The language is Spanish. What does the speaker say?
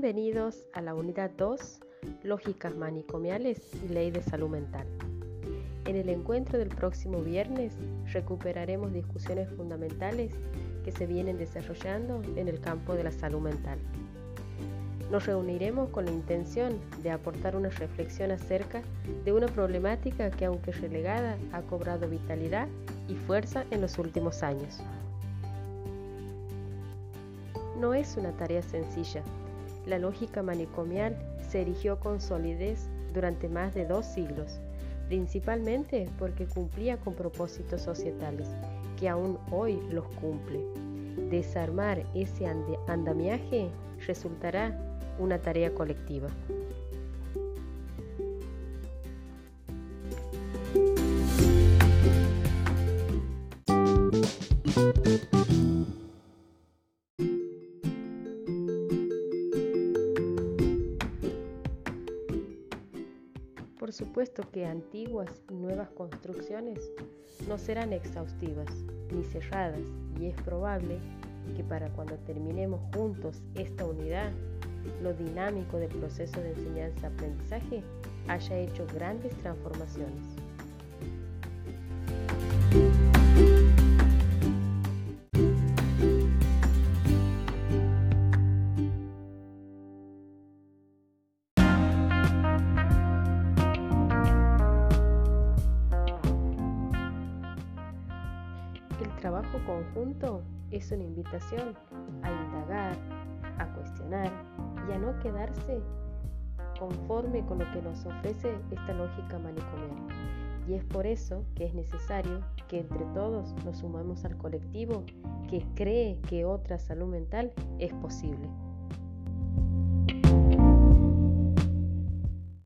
Bienvenidos a la unidad 2, Lógicas manicomiales y Ley de Salud Mental. En el encuentro del próximo viernes recuperaremos discusiones fundamentales que se vienen desarrollando en el campo de la salud mental. Nos reuniremos con la intención de aportar una reflexión acerca de una problemática que aunque relegada ha cobrado vitalidad y fuerza en los últimos años. No es una tarea sencilla. La lógica manicomial se erigió con solidez durante más de dos siglos, principalmente porque cumplía con propósitos societales, que aún hoy los cumple. Desarmar ese andamiaje resultará una tarea colectiva. Por supuesto que antiguas y nuevas construcciones no serán exhaustivas ni cerradas y es probable que para cuando terminemos juntos esta unidad, lo dinámico del proceso de enseñanza-aprendizaje haya hecho grandes transformaciones. El trabajo conjunto es una invitación a indagar, a cuestionar y a no quedarse conforme con lo que nos ofrece esta lógica manicomial. Y es por eso que es necesario que entre todos nos sumamos al colectivo que cree que otra salud mental es posible.